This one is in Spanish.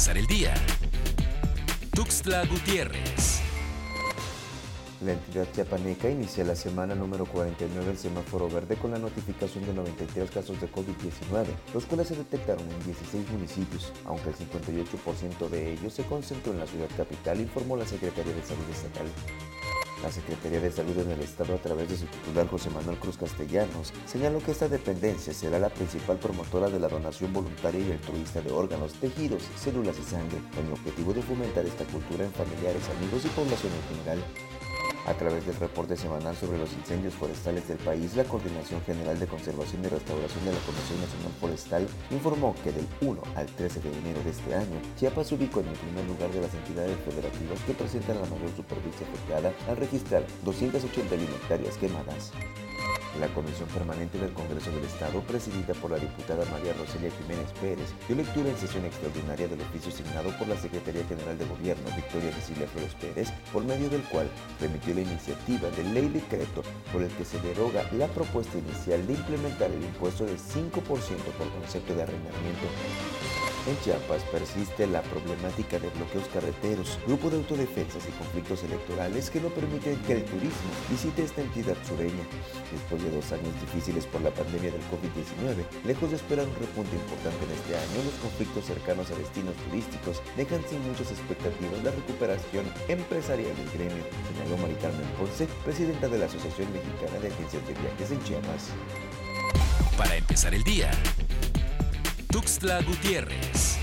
empezar el día. Tuxtla Gutiérrez. La entidad chiapaneca inicia la semana número 49 del semáforo verde con la notificación de 93 casos de COVID-19, los cuales se detectaron en 16 municipios, aunque el 58% de ellos se concentró en la ciudad capital, informó la Secretaría de Salud Estatal. La Secretaría de Salud en el Estado, a través de su titular José Manuel Cruz Castellanos, señaló que esta dependencia será la principal promotora de la donación voluntaria y altruista de órganos, tejidos, células y sangre, con el objetivo de fomentar esta cultura en familiares, amigos y población en general. A través del reporte semanal sobre los incendios forestales del país, la Coordinación General de Conservación y Restauración de la Comisión Nacional Forestal informó que del 1 al 13 de enero de este año, Chiapas se ubicó en el primer lugar de las entidades federativas que presentan la mayor superficie afectada al registrar 281 hectáreas quemadas. La Comisión Permanente del Congreso del Estado, presidida por la diputada María Roselia Jiménez Pérez, dio lectura en sesión extraordinaria del oficio signado por la Secretaría General de Gobierno, Victoria Cecilia Flores Pérez, por medio del cual remitió la iniciativa de ley decreto por el que se deroga la propuesta inicial de implementar el impuesto del 5% por concepto de arrendamiento. En Chiapas persiste la problemática de bloqueos carreteros, grupo de autodefensas y conflictos electorales que no permiten que el turismo visite esta entidad sureña. Después de dos años difíciles por la pandemia del COVID-19, lejos de esperar un repunte importante en este año, los conflictos cercanos a destinos turísticos dejan sin muchas expectativas la recuperación empresarial del gremio, señaló Mari Carmen Ponce, presidenta de la Asociación Mexicana de Agencias de Viajes en Chiapas. Para empezar el día. Tuxtla Gutiérrez.